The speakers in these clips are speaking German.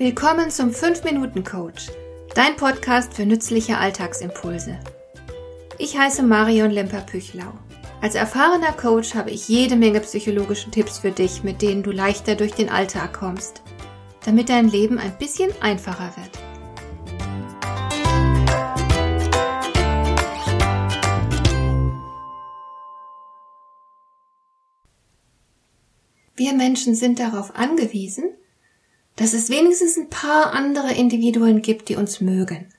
Willkommen zum 5-Minuten-Coach, dein Podcast für nützliche Alltagsimpulse. Ich heiße Marion Lemper-Püchlau. Als erfahrener Coach habe ich jede Menge psychologische Tipps für dich, mit denen du leichter durch den Alltag kommst, damit dein Leben ein bisschen einfacher wird. Wir Menschen sind darauf angewiesen, dass es wenigstens ein paar andere Individuen gibt, die uns mögen.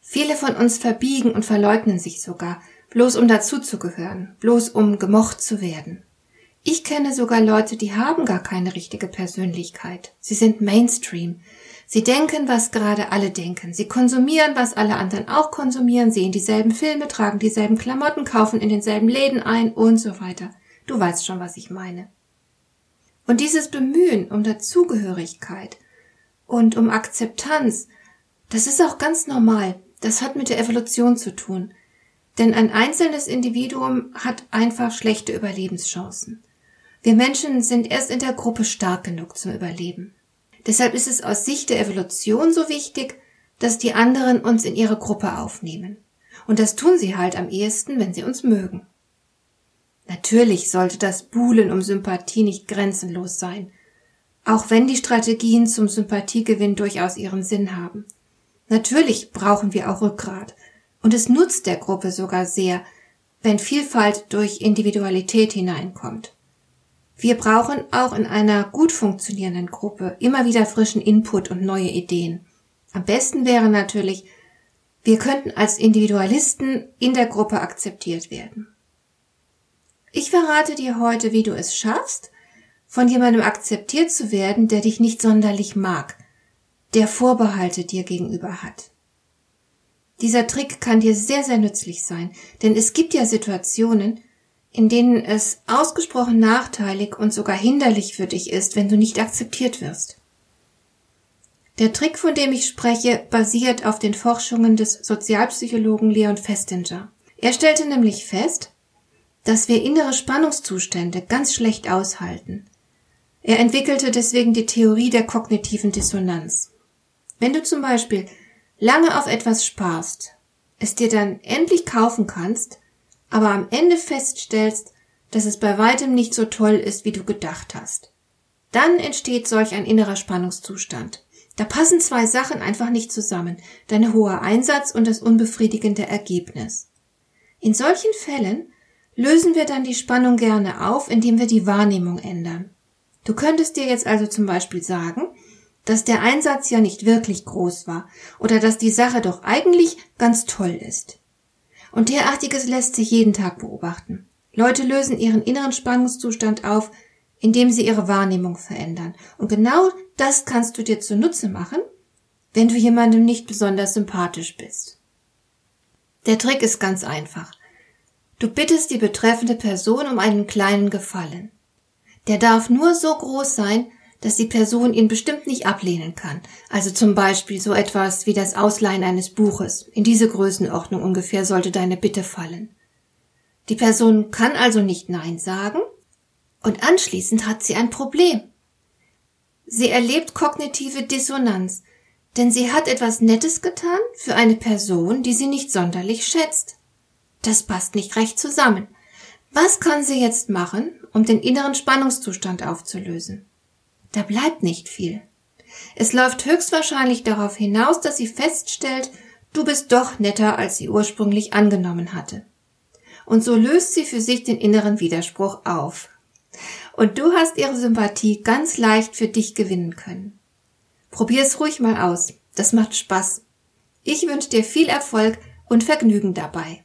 Viele von uns verbiegen und verleugnen sich sogar, bloß um dazuzugehören, bloß um gemocht zu werden. Ich kenne sogar Leute, die haben gar keine richtige Persönlichkeit. Sie sind Mainstream. Sie denken, was gerade alle denken. Sie konsumieren, was alle anderen auch konsumieren, sehen dieselben Filme, tragen dieselben Klamotten, kaufen in denselben Läden ein und so weiter. Du weißt schon, was ich meine. Und dieses Bemühen um Dazugehörigkeit und um Akzeptanz, das ist auch ganz normal. Das hat mit der Evolution zu tun. Denn ein einzelnes Individuum hat einfach schlechte Überlebenschancen. Wir Menschen sind erst in der Gruppe stark genug zum Überleben. Deshalb ist es aus Sicht der Evolution so wichtig, dass die anderen uns in ihre Gruppe aufnehmen. Und das tun sie halt am ehesten, wenn sie uns mögen. Natürlich sollte das Buhlen um Sympathie nicht grenzenlos sein, auch wenn die Strategien zum Sympathiegewinn durchaus ihren Sinn haben. Natürlich brauchen wir auch Rückgrat, und es nutzt der Gruppe sogar sehr, wenn Vielfalt durch Individualität hineinkommt. Wir brauchen auch in einer gut funktionierenden Gruppe immer wieder frischen Input und neue Ideen. Am besten wäre natürlich, wir könnten als Individualisten in der Gruppe akzeptiert werden. Ich verrate dir heute, wie du es schaffst, von jemandem akzeptiert zu werden, der dich nicht sonderlich mag, der Vorbehalte dir gegenüber hat. Dieser Trick kann dir sehr, sehr nützlich sein, denn es gibt ja Situationen, in denen es ausgesprochen nachteilig und sogar hinderlich für dich ist, wenn du nicht akzeptiert wirst. Der Trick, von dem ich spreche, basiert auf den Forschungen des Sozialpsychologen Leon Festinger. Er stellte nämlich fest, dass wir innere Spannungszustände ganz schlecht aushalten. Er entwickelte deswegen die Theorie der kognitiven Dissonanz. Wenn du zum Beispiel lange auf etwas sparst, es dir dann endlich kaufen kannst, aber am Ende feststellst, dass es bei weitem nicht so toll ist, wie du gedacht hast. Dann entsteht solch ein innerer Spannungszustand. Da passen zwei Sachen einfach nicht zusammen, dein hoher Einsatz und das unbefriedigende Ergebnis. In solchen Fällen lösen wir dann die Spannung gerne auf, indem wir die Wahrnehmung ändern. Du könntest dir jetzt also zum Beispiel sagen, dass der Einsatz ja nicht wirklich groß war oder dass die Sache doch eigentlich ganz toll ist. Und derartiges lässt sich jeden Tag beobachten. Leute lösen ihren inneren Spannungszustand auf, indem sie ihre Wahrnehmung verändern. Und genau das kannst du dir zunutze machen, wenn du jemandem nicht besonders sympathisch bist. Der Trick ist ganz einfach. Du bittest die betreffende Person um einen kleinen Gefallen. Der darf nur so groß sein, dass die Person ihn bestimmt nicht ablehnen kann. Also zum Beispiel so etwas wie das Ausleihen eines Buches. In diese Größenordnung ungefähr sollte deine Bitte fallen. Die Person kann also nicht Nein sagen und anschließend hat sie ein Problem. Sie erlebt kognitive Dissonanz, denn sie hat etwas Nettes getan für eine Person, die sie nicht sonderlich schätzt. Das passt nicht recht zusammen. Was kann sie jetzt machen, um den inneren Spannungszustand aufzulösen? Da bleibt nicht viel. Es läuft höchstwahrscheinlich darauf hinaus, dass sie feststellt, du bist doch netter, als sie ursprünglich angenommen hatte. Und so löst sie für sich den inneren Widerspruch auf. Und du hast ihre Sympathie ganz leicht für dich gewinnen können. Probier's ruhig mal aus. Das macht Spaß. Ich wünsche dir viel Erfolg und Vergnügen dabei.